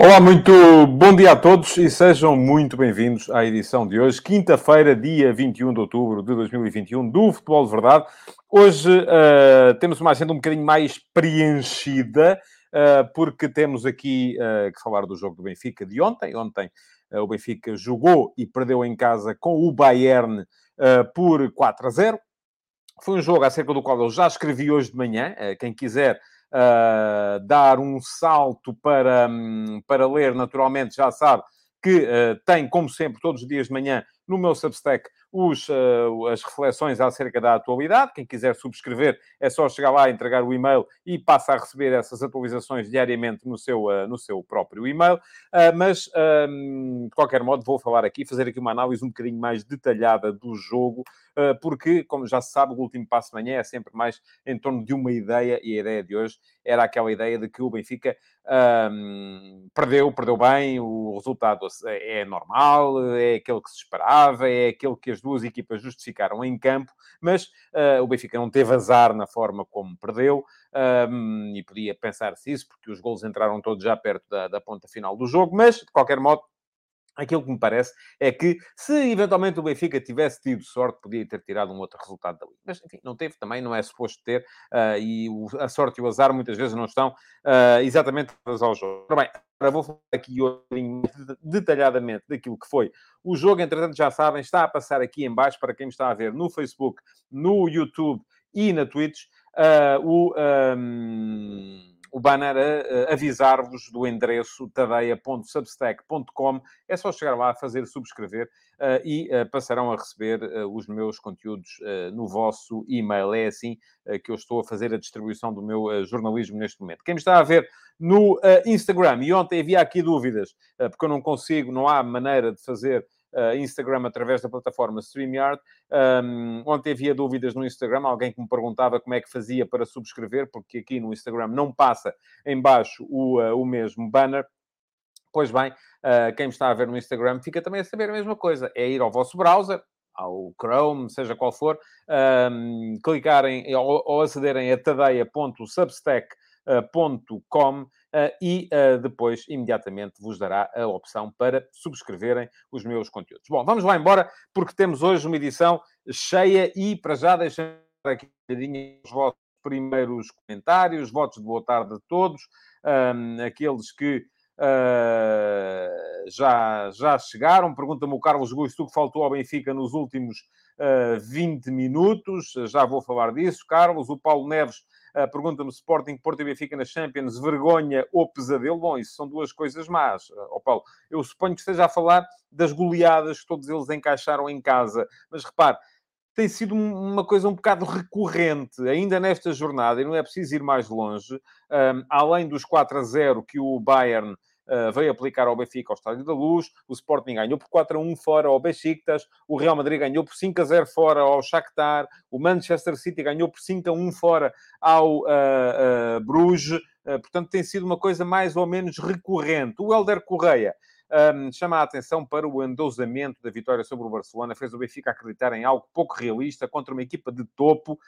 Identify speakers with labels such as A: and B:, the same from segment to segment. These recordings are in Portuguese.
A: Olá, muito bom dia a todos e sejam muito bem-vindos à edição de hoje, quinta-feira, dia 21 de outubro de 2021, do Futebol de Verdade. Hoje uh, temos uma agenda um bocadinho mais preenchida, uh, porque temos aqui uh, que falar do jogo do Benfica de ontem. Ontem o Benfica jogou e perdeu em casa com o Bayern por 4 a 0. Foi um jogo acerca do qual eu já escrevi hoje de manhã. quem quiser uh, dar um salto para, um, para ler, naturalmente, já sabe que uh, tem, como sempre, todos os dias de manhã, no meu Substack, os, uh, as reflexões acerca da atualidade. Quem quiser subscrever, é só chegar lá, entregar o e-mail e passa a receber essas atualizações diariamente no seu, uh, no seu próprio e-mail. Mas, de qualquer modo, vou falar aqui, fazer aqui uma análise um bocadinho mais detalhada do jogo, porque, como já se sabe, o último passo de manhã é sempre mais em torno de uma ideia, e a ideia de hoje era aquela ideia de que o Benfica um, perdeu, perdeu bem, o resultado é normal, é aquele que se esperava, é aquele que as duas equipas justificaram em campo, mas uh, o Benfica não teve azar na forma como perdeu, um, e podia pensar-se isso, porque os gols entraram todos já perto da, da ponta final do jogo, mas, de qualquer modo, Aquilo que me parece é que, se eventualmente o Benfica tivesse tido sorte, podia ter tirado um outro resultado dali. Mas, enfim, não teve também, não é suposto ter, uh, e o, a sorte e o azar muitas vezes não estão uh, exatamente ao jogo. Ora bem, agora vou falar aqui detalhadamente daquilo que foi o jogo. Entretanto, já sabem, está a passar aqui em baixo para quem me está a ver no Facebook, no YouTube e na Twitch, uh, o... Um o banner a, a avisar-vos do endereço tadeia.substack.com. É só chegar lá, fazer subscrever uh, e uh, passarão a receber uh, os meus conteúdos no vosso e-mail. É assim que eu estou a fazer a distribuição do meu jornalismo neste momento. Quem me está a ver no Instagram, e ontem havia aqui dúvidas, porque eu não consigo, não há maneira de fazer Instagram através da plataforma StreamYard. Um, ontem havia dúvidas no Instagram, alguém que me perguntava como é que fazia para subscrever, porque aqui no Instagram não passa em baixo o, uh, o mesmo banner. Pois bem, uh, quem me está a ver no Instagram fica também a saber a mesma coisa. É ir ao vosso browser, ao Chrome, seja qual for, um, clicarem ou, ou acederem a tadeia.substack.com e uh, depois, imediatamente, vos dará a opção para subscreverem os meus conteúdos. Bom, vamos lá embora, porque temos hoje uma edição cheia e, para já, deixar aqui os vossos primeiros comentários, votos de boa tarde a todos, um, aqueles que uh, já, já chegaram. Pergunta-me o Carlos Gusto, que faltou ao Benfica nos últimos uh, 20 minutos. Já vou falar disso, Carlos. O Paulo Neves Uh, Pergunta-me Sporting, Porto e Benfica na Champions, vergonha ou pesadelo? Bom, isso são duas coisas más, oh Paulo. Eu suponho que esteja a falar das goleadas que todos eles encaixaram em casa. Mas repare, tem sido uma coisa um bocado recorrente, ainda nesta jornada, e não é preciso ir mais longe, um, além dos 4 a 0 que o Bayern uh, veio aplicar ao Benfica ao Estádio da Luz, o Sporting ganhou por 4 a 1 fora ao Besiktas, o Real Madrid ganhou por 5 a 0 fora ao Shakhtar, o Manchester City ganhou por 5 a 1 fora ao uh, Bruges, portanto tem sido uma coisa mais ou menos recorrente. O Helder Correia um, chama a atenção para o endeusamento da vitória sobre o Barcelona, fez o Benfica acreditar em algo pouco realista contra uma equipa de topo.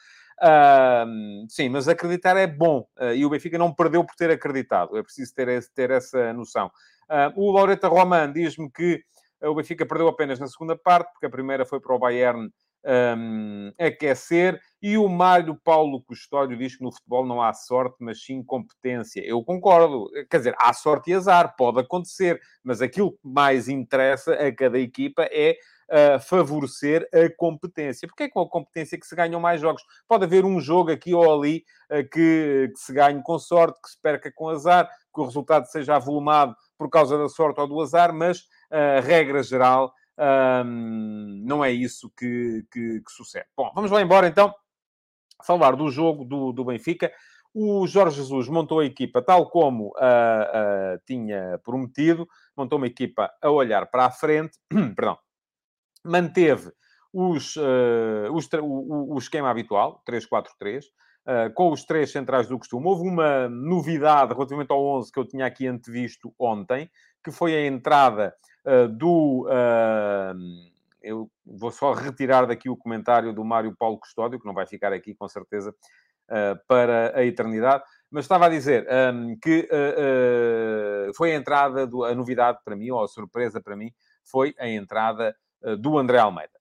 A: Sim, mas acreditar é bom uh, e o Benfica não perdeu por ter acreditado, é preciso ter, esse, ter essa noção. Uh, o Laureta Roman diz-me que o Benfica perdeu apenas na segunda parte, porque a primeira foi para o Bayern um, aquecer. E o Mário Paulo Custódio diz que no futebol não há sorte, mas sim competência. Eu concordo. Quer dizer, há sorte e azar, pode acontecer, mas aquilo que mais interessa a cada equipa é uh, favorecer a competência. Porque é com a competência que se ganham mais jogos. Pode haver um jogo aqui ou ali uh, que, que, se ganhe com sorte, que se perca com azar, que o resultado seja avolumado por causa da sorte ou do azar, mas, uh, regra geral, um, não é isso que, que, que, sucede. Bom, vamos lá embora então falar do jogo do, do Benfica. O Jorge Jesus montou a equipa tal como uh, uh, tinha prometido, montou uma equipa a olhar para a frente, perdão, manteve os, uh, os o, o, esquema habitual, 3-4-3, uh, com os três centrais do costume. Houve uma novidade relativamente ao 11 que eu tinha aqui antevisto ontem, que foi a entrada do... Uh, eu vou só retirar daqui o comentário do Mário Paulo Custódio, que não vai ficar aqui com certeza para a eternidade, mas estava a dizer um, que foi a entrada, do, a novidade para mim, ou a surpresa para mim, foi a entrada do André Almeida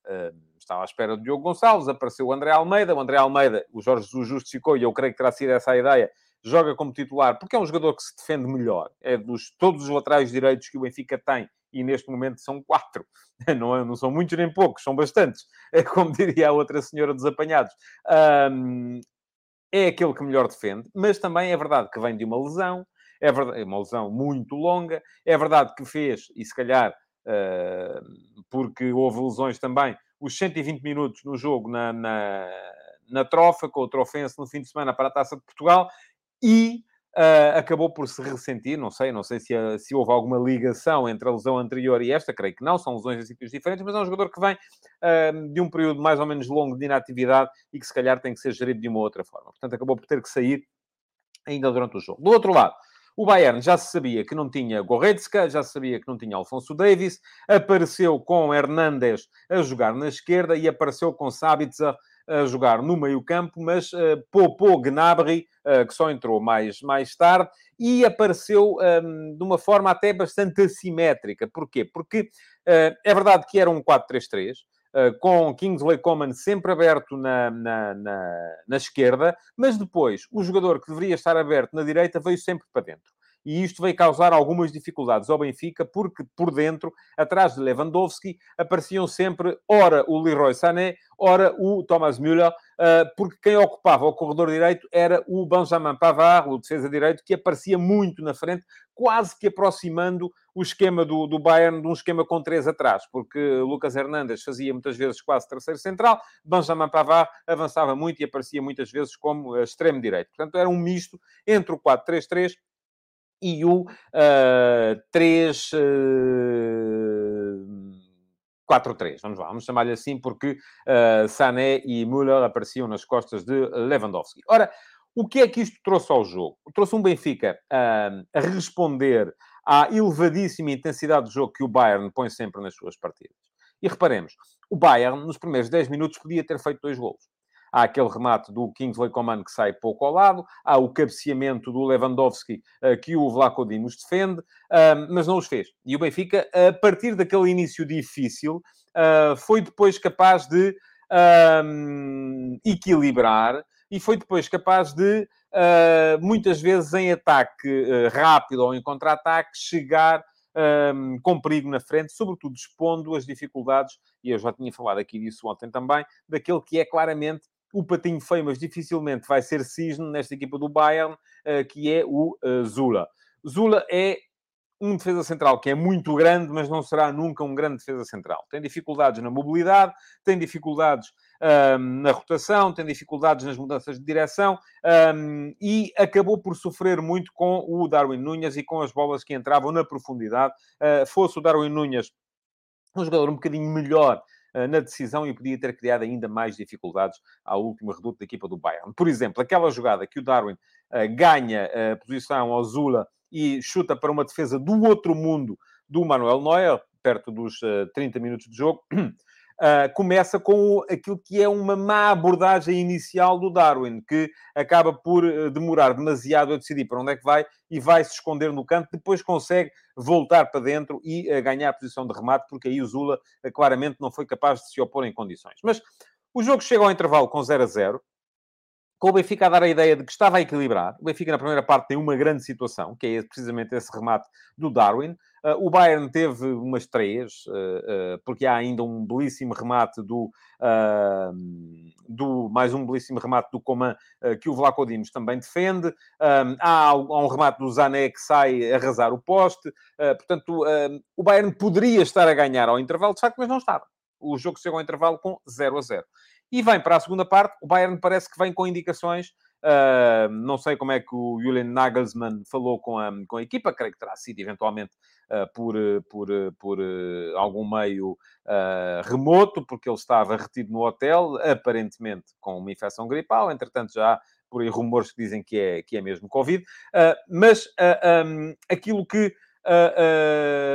A: estava à espera do Diogo Gonçalves, apareceu o André Almeida. O André Almeida, o Jorge Jesus justificou, e eu creio que terá sido essa a ideia, joga como titular, porque é um jogador que se defende melhor. É dos todos os laterais direitos que o Benfica tem, e neste momento são quatro. Não, não são muitos nem poucos, são bastantes. É como diria a outra senhora dos apanhados. Um, é aquele que melhor defende, mas também é verdade que vem de uma lesão, é verdade, é uma lesão muito longa, é verdade que fez, e se calhar uh, porque houve lesões também, os 120 minutos no jogo na, na, na trofa, com o Trofense no fim de semana para a Taça de Portugal, e uh, acabou por se ressentir, não sei, não sei se, se houve alguma ligação entre a lesão anterior e esta, creio que não, são lesões em sítios diferentes, mas é um jogador que vem uh, de um período mais ou menos longo de inatividade e que se calhar tem que ser gerido de uma outra forma. Portanto, acabou por ter que sair ainda durante o jogo. Do outro lado, o Bayern já se sabia que não tinha Goretzka, já se sabia que não tinha Alfonso Davis, apareceu com Hernandes a jogar na esquerda e apareceu com Sabitzer a jogar no meio-campo, mas uh, poupou Gnabry, uh, que só entrou mais, mais tarde, e apareceu um, ehm, de uma forma até bastante assimétrica. Porquê? Porque uh, é verdade que era um 4-3-3, Uh, com Kingsley Coman sempre aberto na, na, na, na, esquerda, mas depois o jogador que deveria estar aberto na direita veio sempre para dentro. E isto veio causar algumas dificuldades ao Benfica, porque por dentro, atrás de Lewandowski, apareciam sempre, ora o Leroy Sané, ora o Thomas Müller, uh, porque quem ocupava o corredor direito era o Benjamin Pavard, o defesa direito, que aparecia muito na frente, quase que aproximando o esquema do, do Bayern de um esquema com três atrás, porque Lucas Hernandes fazia muitas vezes quase terceiro central, Benjamin Pavard avançava muito e aparecia muitas vezes como extremo direito. Portanto, era um misto entre o 4-3-3 e o uh, 3... Uh, 4-3, vamos lá, vamos chamar-lhe assim, porque uh, Sané e Müller apareciam nas costas de Lewandowski. Ora, o que é que isto trouxe ao jogo? Trouxe um Benfica uh, a responder à elevadíssima intensidade de jogo que o Bayern põe sempre nas suas partidas. E reparemos, o Bayern, nos primeiros 10 minutos, podia ter feito dois golos. Há aquele remate do Kingsley Coman que sai pouco ao lado, há o cabeceamento do Lewandowski uh, que o Vlaco Dimos defende, uh, mas não os fez. E o Benfica, a partir daquele início difícil, uh, foi depois capaz de equilibrar e foi depois capaz de, muitas vezes em ataque rápido ou em contra-ataque, chegar um, com perigo na frente, sobretudo expondo as dificuldades, e eu já tinha falado aqui disso ontem também, daquele que é claramente o patinho feio, mas dificilmente vai ser cisne nesta equipa do Bayern, uh, que é o Zula. Zula é um defesa central que é muito grande, mas não será nunca um grande defesa central. Tem dificuldades na mobilidade, tem dificuldades na rotação, tem dificuldades nas mudanças de direção um, e acabou por sofrer muito com o Darwin Núñez e com as bolas que entravam na profundidade. Uh, fosse o Darwin Núñez um jogador um bocadinho melhor na decisão e podia ter criado ainda mais dificuldades ao último reduto da equipa do Bayern. Por exemplo, aquela jogada que o Darwin uh, ganha a posição ao Zula e chuta para uma defesa do outro mundo do Manuel Neuer, perto dos 30 minutos de jogo, Uh, começa com aquilo que é uma má abordagem inicial do Darwin, que acaba por uh, demorar demasiado a decidir para onde é que vai e vai se esconder no canto, depois consegue voltar para dentro e uh, ganhar a posição de remate, porque aí o Zula claramente não foi capaz de se opor em condições. Mas o jogo chega ao intervalo com 0 a 0, com o Benfica a dar a ideia de que estava a equilibrar. O Benfica, na primeira parte, tem uma grande situação, que é precisamente esse remate do Darwin. Uh, o Bayern teve umas três, uh, uh, porque há ainda um belíssimo remate do, do mais um belíssimo remate do Coman, que o Vlaco Dimos também defende. há, há, um remate do Zané que sai arrasar o poste. portanto, o Bayern poderia estar a ganhar ao intervalo, de facto, mas não estava. O jogo chegou ao intervalo com 0 a 0. E vem para a segunda parte, o Bayern parece que vem com indicações. Uh, não sei como é que o Julian Nagelsmann falou com a, com a equipa, creio que terá sido eventualmente uh, por, por, por uh, algum meio remoto, porque ele estava retido no hotel, aparentemente com uma infecção gripal. Entretanto, já por aí rumores que dizem que é, que é mesmo Covid. Mas um, aquilo que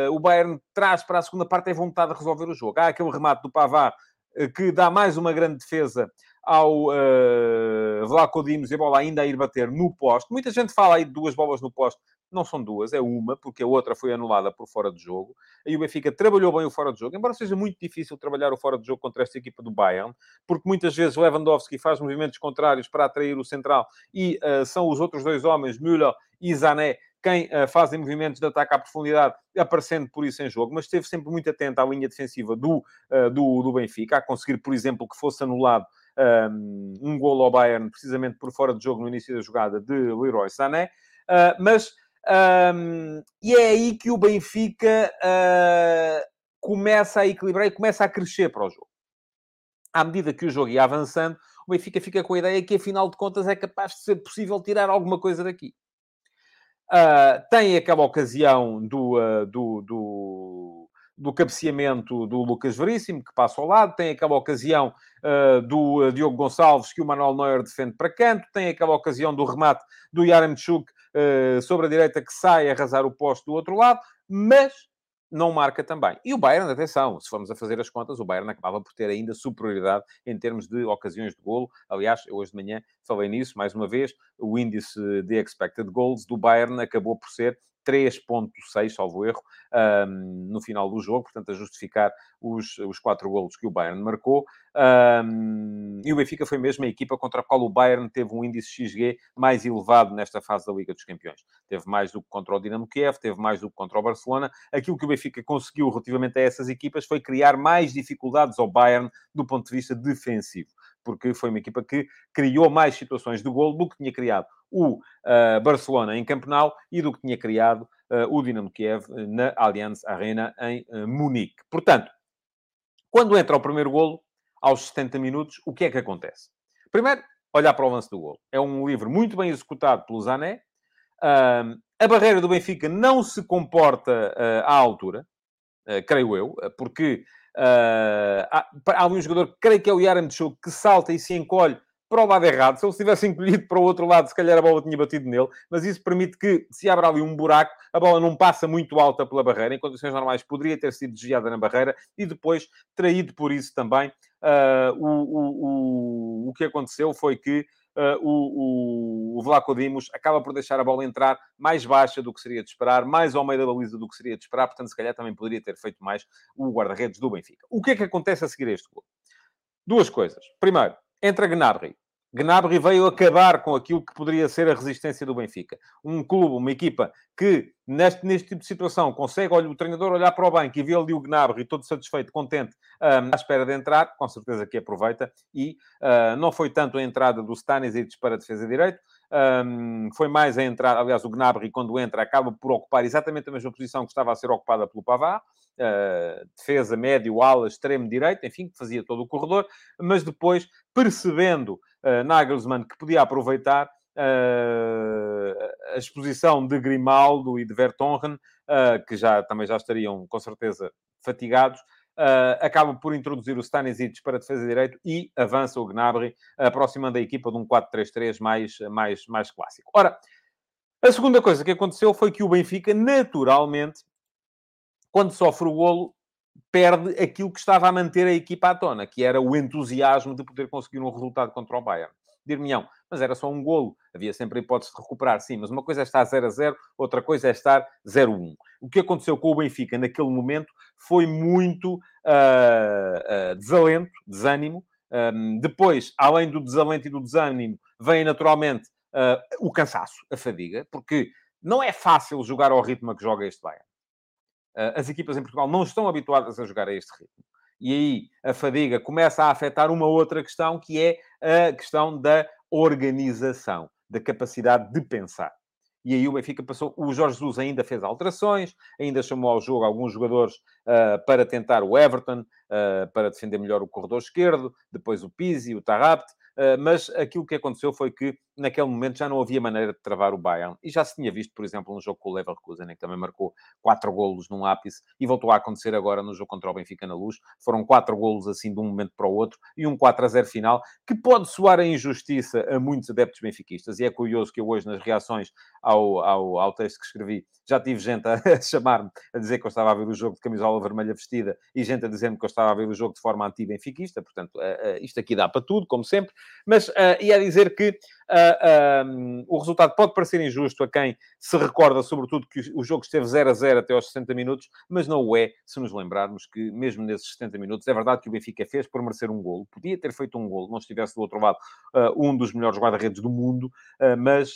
A: o Bayern traz para a segunda parte é vontade de resolver o jogo. Há aquele remate do Pavard que dá mais uma grande defesa ao uh, Vlaco Dimos e a bola ainda a ir bater no poste. Muita gente fala aí de duas bolas no poste. Não são duas, é uma, porque a outra foi anulada por fora de jogo. Aí o Benfica trabalhou bem o fora de jogo, embora seja muito difícil trabalhar o fora de jogo contra esta equipa do Bayern, porque muitas vezes Lewandowski faz movimentos contrários para atrair o central e uh, são os outros dois homens, Müller e Zané, quem uh, fazem movimentos de ataque à profundidade, aparecendo por isso em jogo, mas esteve sempre muito atento à linha defensiva do, uh, do, do Benfica, a conseguir, por exemplo, que fosse anulado um, um gol ao Bayern, precisamente por fora de jogo no início da jogada de Leroy Sané. Uh, mas, um, e é aí que o Benfica começa a equilibrar e começa a crescer para o jogo. À medida que o jogo ia avançando, o Benfica fica com a ideia que, afinal de contas, é capaz de ser possível tirar alguma coisa daqui. Uh, tem aquela ocasião do, uh, do, do, do, cabeceamento do Lucas Veríssimo, que passa ao lado, tem aquela ocasião uh, do Diogo Gonçalves, que o Manuel Neuer defende para canto, tem aquela ocasião do remate do Yaremchuk sobre a direita, que sai a arrasar o posto do outro lado, mas não marca também. E o Bayern, atenção, se formos a fazer as contas, o Bayern acabava por ter ainda superioridade em termos de ocasiões de golo. Aliás, eu hoje de manhã falei nisso, mais uma vez, o índice de expected goals do Bayern acabou por ser 3.6, salvo erro, um, no final do jogo, portanto, a justificar os, os quatro golos que o Bayern marcou. Um, e o Benfica foi mesmo a equipa contra a qual o Bayern teve um índice XG mais elevado nesta fase da Liga dos Campeões. Teve mais do que contra o Dinamo Kiev, teve mais do que contra o Barcelona. Aquilo que o Benfica conseguiu relativamente a essas equipas foi criar mais dificuldades ao Bayern do ponto de vista defensivo porque foi uma equipa que criou mais situações de gol do que tinha criado o uh, Barcelona em Campenau e do que tinha criado uh, o Dinamo Kiev na Allianz Arena em uh, Munique. Portanto, quando entra o primeiro golo, aos 70 minutos, o que é que acontece? Primeiro, olhar para o lance do golo. É um livro muito bem executado pelo Zané. a barreira do Benfica não se comporta à altura, creio eu, porque Uh, há, há um jogador, creio que é o Yaramchuk, que salta e se encolhe para o lado errado. Se ele se tivesse encolhido para o outro lado, se calhar a bola tinha batido nele, mas isso permite que, se abra ali um buraco, a bola não passa muito alta pela barreira. Em condições normais, poderia ter sido desviada na barreira e depois traído por isso também. Uh, o, o, o, o que aconteceu foi que uh, o, o, o Vlaco Dimos acaba por deixar a bola entrar mais baixa do que seria de esperar, mais ao meio da baliza do que seria de esperar, portanto, se calhar também poderia ter feito mais o guarda-redes do Benfica. O que é que acontece a seguir este gol? Duas coisas. Primeiro, entra Gnabry. Gnabry veio acabar com aquilo que poderia ser a resistência do Benfica. Um clube, uma equipa que, neste, neste tipo de situação, consegue olha, o treinador olhar para o banco e ver ali o Gnabry todo satisfeito, contente, um, à espera de entrar, com certeza que aproveita. E uh, não foi tanto a entrada do Stanisic para a defesa direito, um, foi mais a entrar, aliás, o Gnabry, quando entra, acaba por ocupar exatamente a mesma posição que estava a ser ocupada pelo Pavá, uh, defesa, médio, ala, extremo direito, enfim, que fazia todo o corredor, mas depois, percebendo uh, Nagelsmann que podia aproveitar uh, a exposição de Grimaldo e de Vertonghen, que já, também já estariam, com certeza, fatigados, Uh, acaba por introduzir o Stanisic para defesa direito e avança o Gnabry, aproximando a equipa de um 4-3-3 mais, mais, mais clássico. Ora, a segunda coisa que aconteceu foi que o Benfica, naturalmente, quando sofre o golo, perde aquilo que estava a manter a equipa à tona, que era o entusiasmo de poder conseguir um resultado contra o Bayern. Dir-me-ão, mas era só um golo, havia sempre a hipótese de recuperar, sim, mas uma coisa é estar 0 a 0, outra coisa é estar 0 a 1. O que aconteceu com o Benfica naquele momento foi muito uh, uh, desalento, desânimo. Um, depois, além do desalento e do desânimo, vem naturalmente uh, o cansaço, a fadiga, porque não é fácil jogar ao ritmo que joga este Bayern. as equipas em Portugal não estão habituadas a jogar a este ritmo. E aí a fadiga começa a afetar uma outra questão, que é a questão da organização, da capacidade de pensar. E aí o Benfica passou. O Jorge Jesus ainda fez alterações, ainda chamou ao jogo alguns jogadores uh, para tentar o Everton, uh, para defender melhor o corredor esquerdo, depois o Pizzi, o Tarrapt, uh, mas aquilo que aconteceu foi que naquele momento já não havia maneira de travar o Bayern. E já se tinha visto, por exemplo, no jogo com o Leverkusen, que também marcou quatro golos num ápice, e voltou a acontecer agora no jogo contra o Benfica na Luz. Foram quatro golos assim de um momento para o outro, e um 4 a 0 final, que pode soar a injustiça a muitos adeptos benfiquistas. E é curioso que eu hoje, nas reações ao, ao, ao texto que escrevi, já tive gente a, chamar-me, a dizer que eu estava a ver o jogo de camisola vermelha vestida, e gente a dizer-me que eu estava a ver o jogo de forma anti-benfiquista. Portanto, uh, uh, isto aqui dá para tudo, como sempre. Mas, uh, e a dizer que uh, um, o resultado pode parecer injusto a quem se recorda, sobretudo, que o jogo esteve 0 a 0 até aos 60 minutos, mas não o é se nos lembrarmos que, mesmo nesses 70 minutos, é verdade que o Benfica fez por merecer um golo. Podia ter feito um golo, não estivesse do outro lado uh, um dos melhores guarda-redes do mundo, uh, mas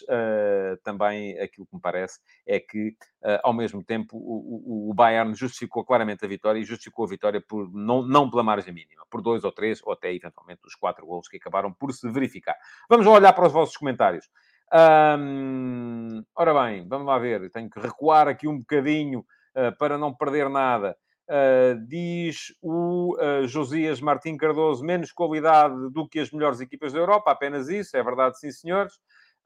A: também aquilo que me parece é que, ao mesmo tempo, o, o, Bayern justificou claramente a vitória e justificou a vitória por, não, não pela margem mínima, por dois ou três, ou até eventualmente os quatro golos que acabaram por se verificar. Vamos olhar para os vossos comentários. ora bem, vamos lá ver. Tenho que recuar aqui um bocadinho uh, para não perder nada. Uh, diz o uh, Josias Martim Cardoso, menos qualidade do que as melhores equipas da Europa, apenas isso, é verdade, sim, senhores.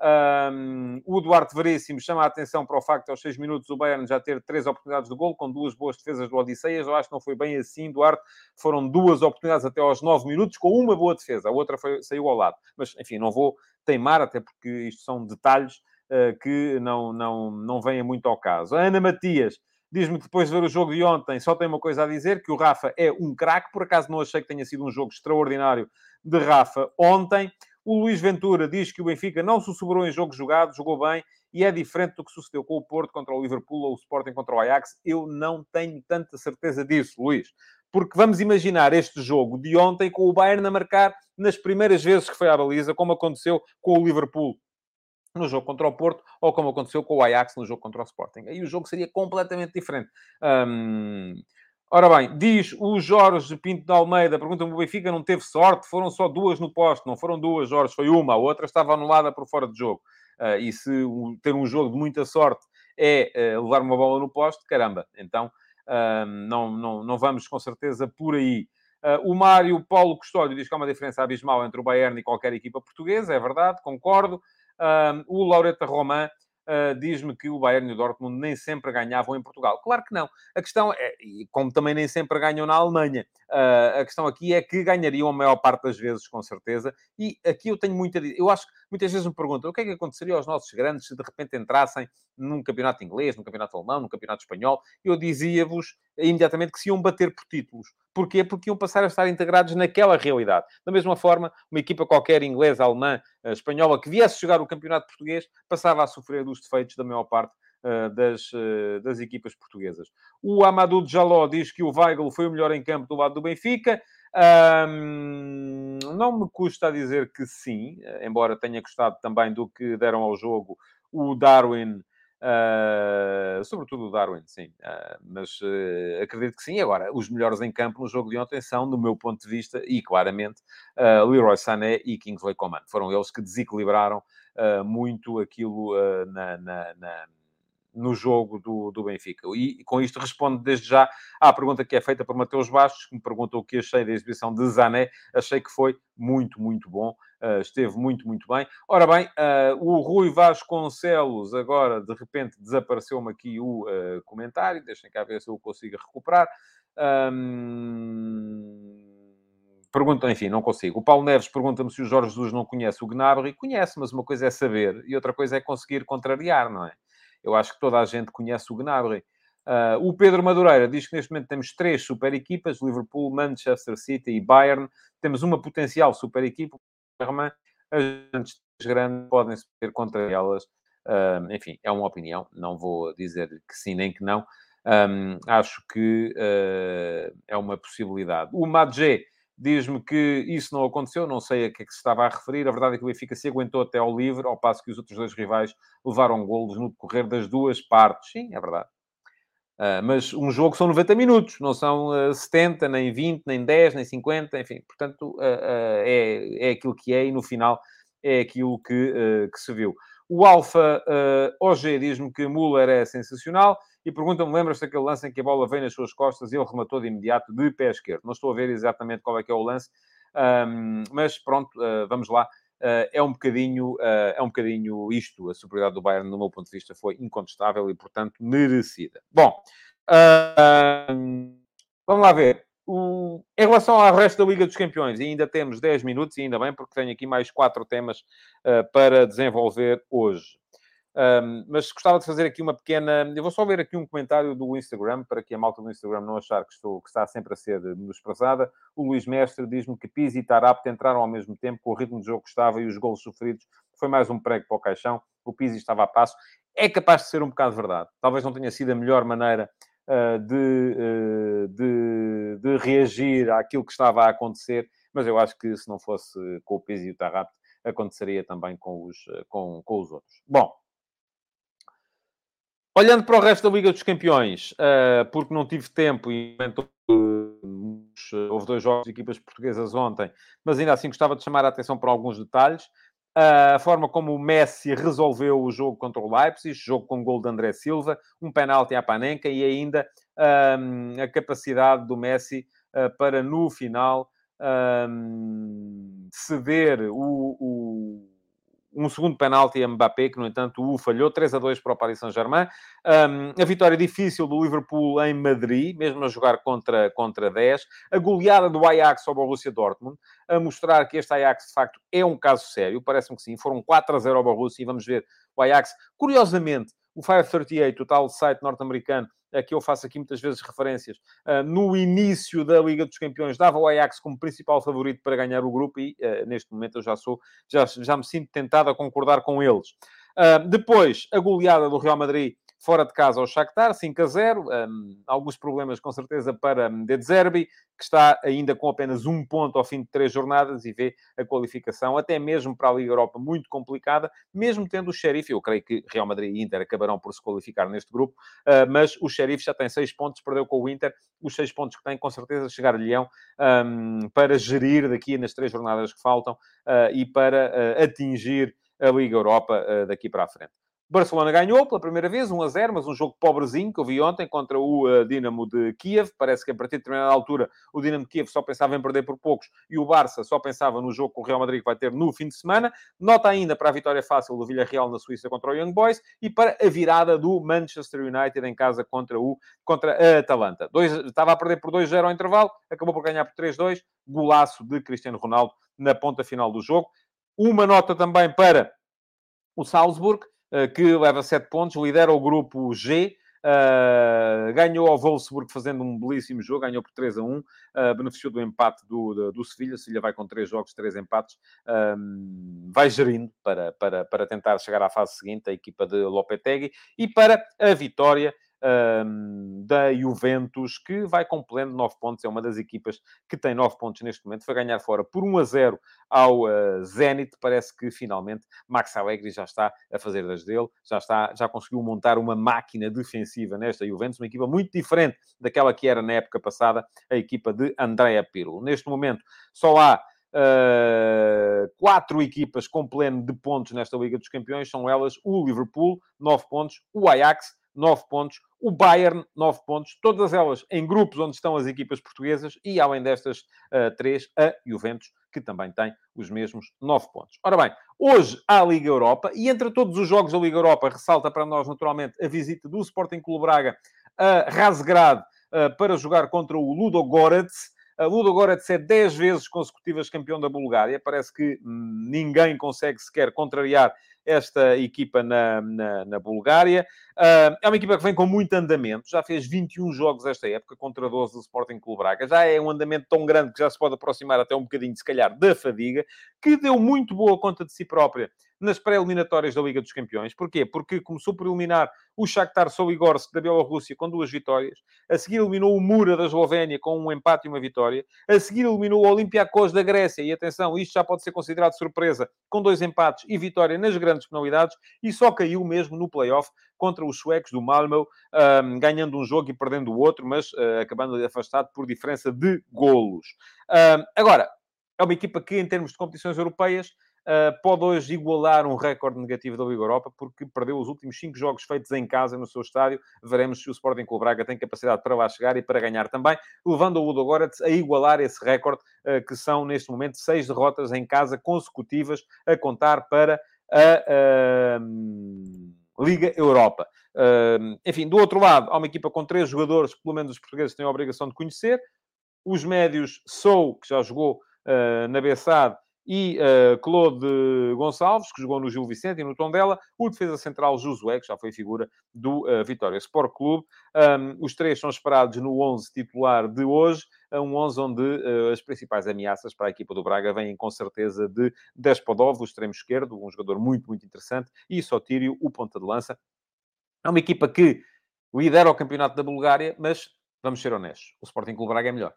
A: Um, o Duarte Veríssimo chama a atenção para o facto de, aos 6 minutos, o Bayern já ter três oportunidades de gol, com duas boas defesas do Odisseias. Eu acho que não foi bem assim, Duarte. Foram duas oportunidades até aos 9 minutos, com uma boa defesa. A outra foi, saiu ao lado. Mas, enfim, não vou teimar, até porque isto são detalhes uh, que não, não, não vêm muito ao caso. A Ana Matias diz-me que depois de ver o jogo de ontem só tem uma coisa a dizer, que o Rafa é um craque. Por acaso não achei que tenha sido um jogo extraordinário de Rafa ontem. O Luís Ventura diz que o Benfica não sussurrou em jogo jogado, jogou bem e é diferente do que sucedeu com o Porto contra o Liverpool ou o Sporting contra o Ajax. Eu não tenho tanta certeza disso, Luís. Porque vamos imaginar este jogo de ontem com o Bayern a marcar nas primeiras vezes que foi à baliza, como aconteceu com o Liverpool no jogo contra o Porto, ou como aconteceu com o Ajax no jogo contra o Sporting. Aí o jogo seria completamente diferente. Ora bem, diz o Jorge Pinto de Almeida, pergunta-me o Benfica não teve sorte, foram só duas no poste, não foram duas, Jorge, foi uma, a outra estava anulada por fora de jogo. Uh, e se ter um jogo de muita sorte é uh, levar uma bola no poste, caramba, então não, não, não vamos com certeza por aí. o Mário Paulo Custódio diz que há uma diferença abismal entre o Bayern e qualquer equipa portuguesa, é verdade, concordo. o Laureta Román uh, diz-me que o Bayern e o Dortmund nem sempre ganhavam em Portugal. Claro que não. A questão é, e como também nem sempre ganham na Alemanha, uh, a questão aqui é que ganhariam a maior parte das vezes, com certeza. E aqui eu tenho muita. Eu acho que muitas vezes me perguntam o que é que aconteceria aos nossos grandes se de repente entrassem num campeonato inglês, num campeonato alemão, num campeonato espanhol. Eu dizia-vos imediatamente que se iam bater por títulos. Porquê? Porque iam passar a estar integrados naquela realidade. Da mesma forma, uma equipa qualquer inglesa, alemã, eh, espanhola, que viesse jogar o campeonato português, passava a sofrer dos defeitos da maior parte uh, das, das equipas portuguesas. O Amadou Jaló diz que o Weigl foi o melhor em campo do lado do Benfica. Um, não me custa dizer que sim, embora tenha gostado também do que deram ao jogo o Darwin Uh, sobretudo o Darwin, sim. Uh, mas uh, acredito que sim. Agora, os melhores em campo no jogo de ontem são, do meu ponto de vista, e claramente, Leroy Sané e Kingsley Coman. Foram eles que desequilibraram muito aquilo na, na, na no jogo do, do Benfica. E, e, com isto respondo desde já à pergunta que é feita por Mateus Bastos, que me perguntou o que achei da exibição de Zané. Achei que foi muito, muito bom. Uh, esteve muito, muito bem. Ora bem, uh, o Rui Vasconcelos, agora, de repente, desapareceu-me aqui o uh, comentário. Deixem cá ver se eu consigo recuperar. Um... Pergunta, enfim, não consigo. O Paulo Neves pergunta-me se o Jorge Jesus não conhece o Gnabry. Conhece, mas uma coisa é saber e outra coisa é conseguir contrariar, não é? Eu acho que toda a gente conhece o Gnabry. Uh, o Pedro Madureira diz que neste momento temos três super equipas: Liverpool, Manchester City e Bayern. Temos uma potencial super equipa, as grandes podem-se ter contra elas. Uh, enfim, é uma opinião, não vou dizer que sim nem que não. Um, acho que uh, é uma possibilidade. O Madge diz-me que isso não aconteceu, não sei a que é que se estava a referir. A verdade é que o Benfica se aguentou até ao livre, ao passo que os outros dois rivais levaram golos no decorrer das duas partes. Sim, é verdade. Uh, mas um jogo são 90 minutos, não são uh, 70, nem 20, nem 10, nem 50, enfim. Portanto, uh, é, é aquilo que é e no final é aquilo que, que se viu. O Alfa OG diz-me que Müller é sensacional e pergunta-me: lembras-te daquele lance em que a bola vem nas suas costas e ele rematou de imediato de pé esquerdo? Não estou a ver exatamente qual é que é o lance, um, mas pronto, uh, vamos lá. uh, é, um bocadinho, uh, é um bocadinho isto. A superioridade do Bayern, no meu ponto de vista, foi incontestável e, portanto, merecida. Bom, vamos lá ver. O... Em relação ao resto da Liga dos Campeões, ainda temos 10 minutos, e ainda bem, porque tenho aqui mais quatro temas para desenvolver hoje. Um, mas gostava de fazer aqui uma pequena. Eu vou só ver aqui um comentário do Instagram, para que a malta do Instagram não achar que, estou, que está sempre a ser menosprezada. O Luís Mestre diz-me que Pizzi e Tarapte entraram ao mesmo tempo, com o ritmo de jogo que estava e os golos sofridos. Foi mais um prego para o caixão. O Pizzi estava a passo. É capaz de ser um bocado verdade. Talvez não tenha sido a melhor maneira uh, de, uh, de, de, reagir àquilo que estava a acontecer, mas eu acho que se não fosse com o Pizzi e o Tarapte, aconteceria também com os, com, com os outros. Bom, Olhando para o resto da Liga dos Campeões, uh, porque não tive tempo e uh, houve dois jogos de equipas portuguesas ontem, mas ainda assim gostava de chamar a atenção para alguns detalhes. Uh, a forma como o Messi resolveu o jogo contra o Leipzig, jogo com gol de André Silva, um penalti à Panenka e ainda a capacidade do Messi para, no final, ceder o, o um segundo penalti a Mbappé, que no entanto o falhou, 3 a 2 para o Paris Saint-Germain. Um, a vitória difícil do Liverpool em Madrid, mesmo a jogar contra, contra 10. A goleada do Ajax sobre o Borussia Dortmund, a mostrar que este Ajax de facto é um caso sério, parece-me que sim. Foram 4 a 0 ao Borussia e vamos ver o Ajax, curiosamente, o 538, o tal site norte-americano, a que eu faço aqui muitas vezes referências, ah, no início da Liga dos Campeões, dava o Ajax como principal favorito para ganhar o grupo e, ah, neste momento, eu já sou, já, já me sinto tentado a concordar com eles. Ah, depois, a goleada do Real Madrid fora de casa ao Shakhtar, 5 a 0. Um, alguns problemas, com certeza, para De Zerbi, que está ainda com apenas um ponto ao fim de três jornadas e vê a qualificação, até mesmo para a Liga Europa, muito complicada, mesmo tendo o Sheriff. Eu creio que Real Madrid e Inter acabarão por se qualificar neste grupo, uh, mas o Sheriff já tem seis pontos, perdeu com o Inter. Os seis pontos que tem, com certeza, chegar-lhe-ão um, para gerir daqui nas três jornadas que faltam uh, e para uh, atingir a Liga Europa daqui para a frente. Barcelona ganhou pela primeira vez, 1 a 0, mas um jogo pobrezinho que eu vi ontem contra o uh, Dinamo de Kiev. Parece que a partir de determinada altura o Dinamo de Kiev só pensava em perder por poucos e o Barça só pensava no jogo que o Real Madrid que vai ter no fim de semana. Nota ainda para a vitória fácil do Villarreal na Suíça contra o Young Boys e para a virada do Manchester United em casa contra, o, contra a Atalanta. Dois, estava a perder por 2-0 ao intervalo, acabou por ganhar por 3-2. Golaço de Cristiano Ronaldo na ponta final do jogo. Uma nota também para o Salzburg, que leva 7 pontos, lidera o grupo G, Uh, ganhou ao Wolfsburg fazendo um belíssimo jogo, ganhou por 3 a 1, uh, eh, beneficiou do empate do, do, do Sevilha. Sevilha vai com 3 jogos, 3 empates, um, vai gerindo para, para, para tentar chegar à fase seguinte, a equipa de Lopetegui, e para a vitória um, da Juventus, que vai com pleno 9 pontos, é uma das equipas que tem 9 pontos neste momento, vai ganhar fora por 1 a 0 ao uh, Zenit, parece que finalmente Max Allegri já está a fazer das dele, já, está, já conseguiu montar uma máquina defensiva nesta Juventus, uma equipa muito diferente daquela que era na época passada, a equipa de Andrea Pirlo. Neste momento só há Uh, quatro equipas com pleno de pontos nesta Liga dos Campeões, são elas o Liverpool, 9 pontos, o Ajax, 9 pontos, o Bayern, 9 pontos, todas elas em grupos onde estão as equipas portuguesas e, além destas uh, três, a Juventus, que também tem os mesmos 9 pontos. Ora bem, hoje há a Liga Europa e entre todos os jogos da Liga Europa ressalta para nós, naturalmente, a visita do Sporting Clube Braga a Razgrad uh, para jogar contra o Ludo Goretz. A Ludo Goretz é 10 vezes consecutivas campeão da Bulgária. Parece que hum, ninguém consegue sequer contrariar esta equipa na, na, na Bulgária. Uh, é uma equipa que vem com muito andamento, já fez 21 jogos esta época contra 12 do Sporting Clube Braga. Já é um andamento tão grande que já se pode aproximar até um bocadinho, se calhar, da fadiga, que deu muito boa conta de si própria nas pré-eliminatórias da Liga dos Campeões. Porquê? Porque começou por eliminar o Shakhtar Soligorsk da Bielorrússia com duas vitórias. A seguir eliminou o Mura da Eslovénia com um empate e uma vitória. A seguir eliminou o Olympiacos da Grécia. E atenção, isto já pode ser considerado surpresa, com dois empates e vitória nas grandes penalidades. E só caiu mesmo no play-off contra os suecos do Malmö, um, ganhando um jogo e perdendo o outro, mas uh, acabando afastado por diferença de golos. Um, agora, é uma equipa que, em termos de competições europeias, pode hoje igualar um recorde negativo da Liga Europa, porque perdeu os últimos cinco jogos feitos em casa, no seu estádio. Veremos se o Sporting Clube Braga tem capacidade para lá chegar e para ganhar também, levando o Udo Goretz a igualar esse recorde, uh, que são, neste momento, seis derrotas em casa consecutivas, a contar para a uh, Liga Europa. enfim, do outro lado, há uma equipa com três jogadores que, pelo menos, os portugueses têm a obrigação de conhecer. Os médios Sou, que já jogou na Bessade, e uh, Claude Gonçalves, que jogou no Gil Vicente e no Tondela, o defesa central Josué, que já foi figura do uh, Vitória Sport Clube. Um, os três são esperados no 11 titular de hoje, um 11 onde uh, as principais ameaças para a equipa do Braga vêm com certeza de Despodov, o extremo esquerdo, um jogador muito, muito interessante, e Sotírio, o ponta de lança. É uma equipa que lidera o campeonato da Bulgária, mas vamos ser honestos, o Sporting Clube Braga é melhor.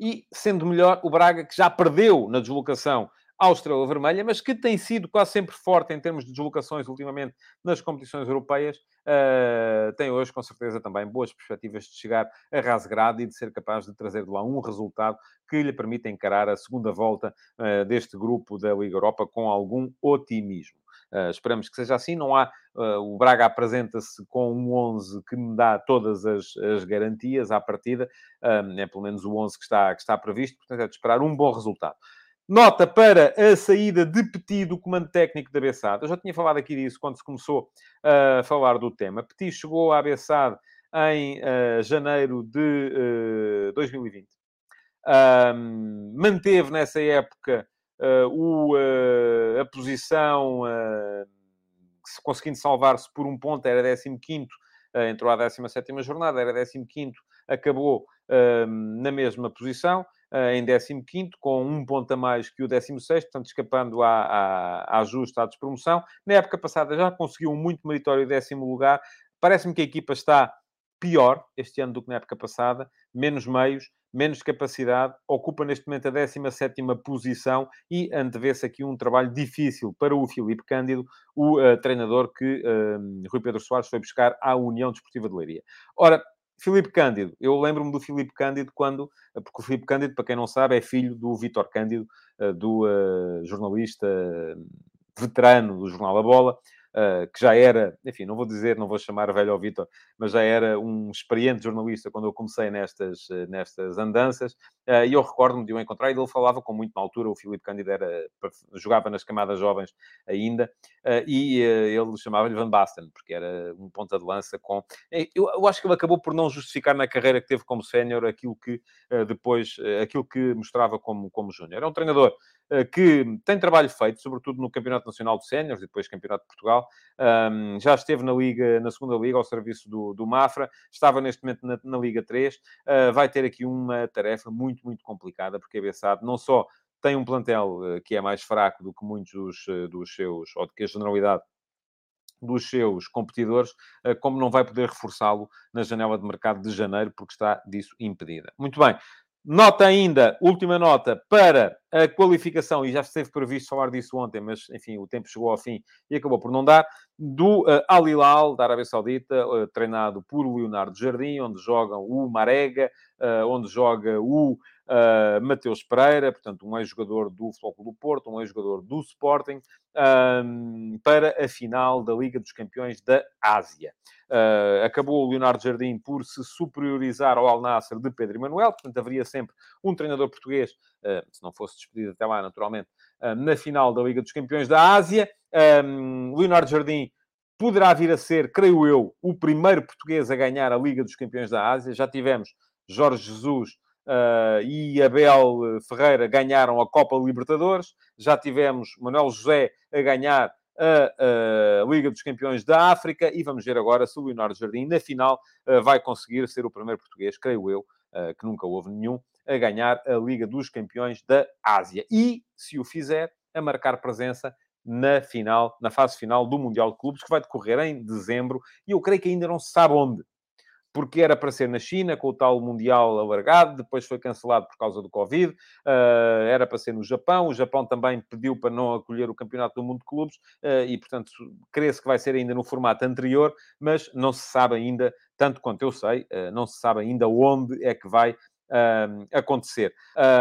A: E, sendo melhor, o Braga, que já perdeu na deslocação ao Estrela Vermelha, mas que tem sido quase sempre forte em termos de deslocações ultimamente nas competições europeias, uh, tem hoje, com certeza, também boas perspectivas de chegar a rasgrado e de ser capaz de trazer de lá um resultado que lhe permita encarar a segunda volta uh, deste grupo da Liga Europa com algum otimismo. Uh, esperamos que seja assim. Não há. Uh, o Braga apresenta-se com um 11 que me dá todas as, as garantias à partida. Uh, é pelo menos o 11 que está, que está previsto. Portanto, é de esperar um bom resultado. Nota para a saída de Petit do comando técnico da Bessade. Eu já tinha falado aqui disso quando se começou a falar do tema. Petit chegou à Bessade em uh, janeiro de uh, 2020. Um, manteve nessa época uh, o, a posição, conseguindo salvar-se por um ponto, era 15 entrou à 17 jornada, era 15 acabou na mesma posição. Eh, em 15, com um ponto a mais que o 16, portanto, escapando à, à, à justa à despromoção. Na época passada já conseguiu um muito meritório décimo lugar. Parece-me que a equipa está pior este ano do que na época passada, menos meios, menos capacidade, ocupa neste momento a 17 posição e antevê-se aqui um trabalho difícil para o Filipe Cândido, o uh, treinador que uh, Rui Pedro Soares foi buscar à União Desportiva de Leiria. Ora, Filipe Cândido. Eu lembro-me do Filipe Cândido quando... Porque o Filipe Cândido, para quem não sabe, é filho do Vítor Cândido, eh, do uh, jornalista veterano do Jornal A Bola, que já era, enfim, não vou dizer, não vou chamar velho ao Vitor, mas já era um experiente jornalista quando eu comecei nestas, nestas andanças, uh, e eu recordo-me de o encontrar, e ele falava com muito na altura, o Filipe Cândido era, jogava nas camadas jovens ainda, e ele chamava-lhe Van Basten, porque era um ponta de lança com... Eu, eu, acho que ele acabou por não justificar na carreira que teve como sénior aquilo que depois, aquilo que mostrava como, como júnior. É um treinador eh, que tem trabalho feito, sobretudo no Campeonato Nacional de Séniores depois Campeonato de Portugal. Já esteve na Liga, na segunda Liga, ao serviço do, do Mafra, estava neste momento na, na Liga 3. Uh, ah, vai ter aqui uma tarefa muito, muito complicada, porque a Bessade não só tem um plantel uh, que é mais fraco do que muitos dos, uh, dos seus, ou do que a generalidade dos seus competidores, como não vai poder reforçá-lo na janela de mercado de janeiro, porque está disso impedida. Muito bem, Nota ainda, última nota, para a qualificação, e já esteve previsto falar disso ontem, mas, enfim, o tempo chegou ao fim e acabou por não dar, do uh, Al Hilal, da Arábia Saudita, uh, treinado por Leonardo Jardim, onde jogam o Marega, uh, onde joga o uh, Mateus Pereira, portanto, um ex-jogador do Futebol do Porto, um ex-jogador do Sporting, um, para a final da Liga dos Campeões da Ásia. Uh, acabou o Leonardo Jardim por se superiorizar ao Al Nasser de Pedro Emanuel, portanto, haveria sempre um treinador português, uh, se não fosse despedido até lá, naturalmente, na final da Liga dos Campeões da Ásia. Um, Leonardo Jardim poderá vir a ser, creio eu, o primeiro português a ganhar a Liga dos Campeões da Ásia. Já tivemos Jorge Jesus uh, e Abel Ferreira ganharam a Copa Libertadores. Já tivemos Manuel José a ganhar a, a, Liga dos Campeões da África e vamos ver agora se o Leonardo Jardim, na final, uh, vai conseguir ser o primeiro português, creio eu, uh, que nunca houve nenhum, a ganhar a Liga dos Campeões da Ásia. E, se o fizer, a marcar presença na final, na fase final do Mundial de Clubes, que vai decorrer em dezembro, e eu creio que ainda não se sabe onde porque era para ser na China, com o tal Mundial alargado, depois foi cancelado por causa do Covid, uh, era para ser no Japão, o Japão também pediu para não acolher o Campeonato do Mundo de Clubes, uh, e portanto, crê-se que vai ser ainda no formato anterior, mas não se sabe ainda, tanto quanto eu sei, uh, não se sabe ainda onde é que vai um, acontecer.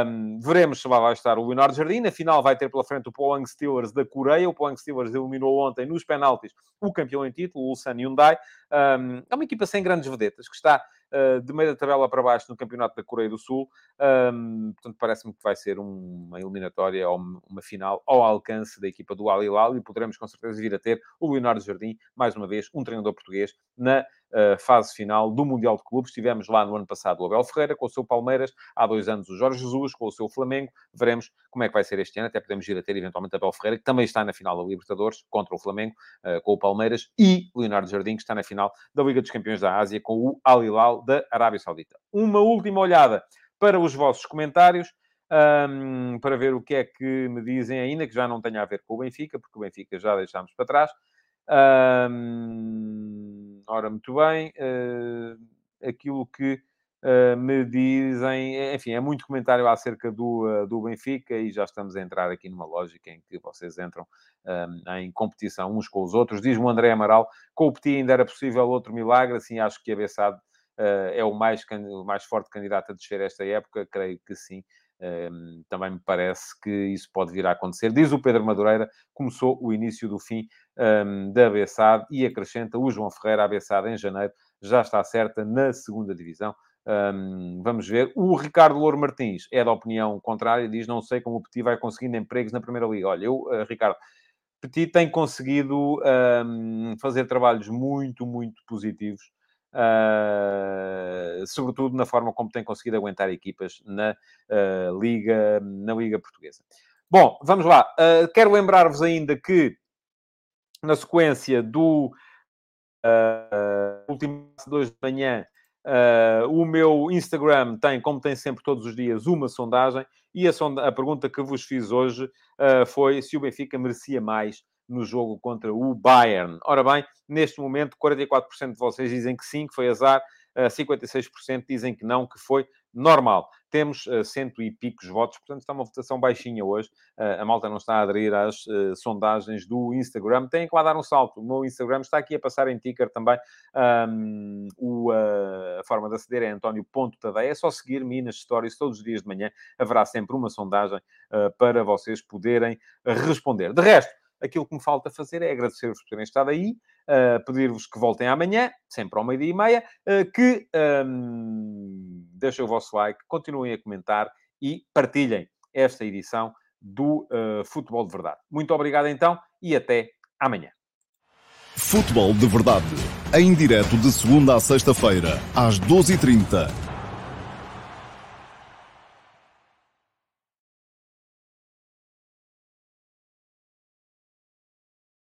A: Um, veremos se vai estar o Leonardo Jardim. Na final vai ter pela frente o Pohang Steelers da Coreia. O Pohang Steelers eliminou ontem nos penaltis o campeão em título, o Ulsan Hyundai. Um, é uma equipa sem grandes vedetas, que está uh, de meio da tabela para baixo no campeonato da Coreia do Sul. portanto, parece-me que vai ser um, uma eliminatória ou uma final ao alcance da equipa do Al Hilal e poderemos com certeza vir a ter o Leonardo Jardim, mais uma vez, um treinador português, na fase final do Mundial de Clubes. Tivemos lá no ano passado o Abel Ferreira com o seu Palmeiras, há dois anos o Jorge Jesus com o seu Flamengo. Veremos como é que vai ser este ano. Até podemos ir a ter eventualmente Abel Ferreira, que também está na final da Libertadores contra o Flamengo, com o Palmeiras, e Leonardo Jardim, que está na final da Liga dos Campeões da Ásia com o Al Hilal da Arábia Saudita. Uma última olhada para os vossos comentários. Um, para ver o que é que me dizem ainda, que já não tenha a ver com o Benfica, porque o Benfica já deixámos para trás. Um, ora, muito bem. Uh, aquilo que uh, me dizem, enfim, é muito comentário acerca do, do Benfica e já estamos a entrar aqui numa lógica em que vocês entram em competição uns com os outros. Diz-me o André Amaral, com o Petit ainda era possível outro milagre, assim acho que a Bessade é o mais, o mais forte candidato a descer esta época, creio que sim. Também me parece que isso pode vir a acontecer. Diz o Pedro Madureira, começou o início do fim um, da Bessade e acrescenta o João Ferreira, a Bessade em janeiro, já está certa na segunda divisão. Um, vamos ver. O Ricardo Louro Martins é da opinião contrária, diz: Não sei como o Petit vai conseguindo empregos na Primeira Liga. Olha, eu, uh, Ricardo, Petit tem conseguido fazer trabalhos muito, muito positivos Uh, sobretudo na forma como tem conseguido aguentar equipas na uh, Liga, na Liga Portuguesa. Bom, vamos lá. Uh, quero lembrar-vos ainda que na sequência do último 2 de manhã, o meu Instagram tem, como tem sempre todos os dias, uma sondagem e a, sonda a pergunta que vos fiz hoje foi se o Benfica merecia mais no jogo contra o Bayern. Ora bem, neste momento, 44% de vocês dizem que sim, que foi azar, 56% eh, dizem que não, que foi normal. Temos uh, cento e picos votos, portanto está uma votação baixinha hoje. Uh, a malta não está a aderir às uh, sondagens do Instagram. Tem que lá dar um salto. O meu Instagram está aqui a passar em ticker também. Um, o, a forma de aceder é António.tadeia. É só seguir-me nas stories todos os dias de manhã. Haverá sempre uma sondagem para vocês poderem responder. De resto, Aquilo que me falta fazer é agradecer-vos por terem estado aí, uh, pedir-vos que voltem amanhã, sempre ao meio-dia e meia, uh, que um, deixem o vosso like, continuem a comentar e partilhem esta edição do uh, Futebol de Verdade. Muito obrigado então e até amanhã.
B: Futebol de Verdade, em direto de segunda a sexta-feira, às 12h30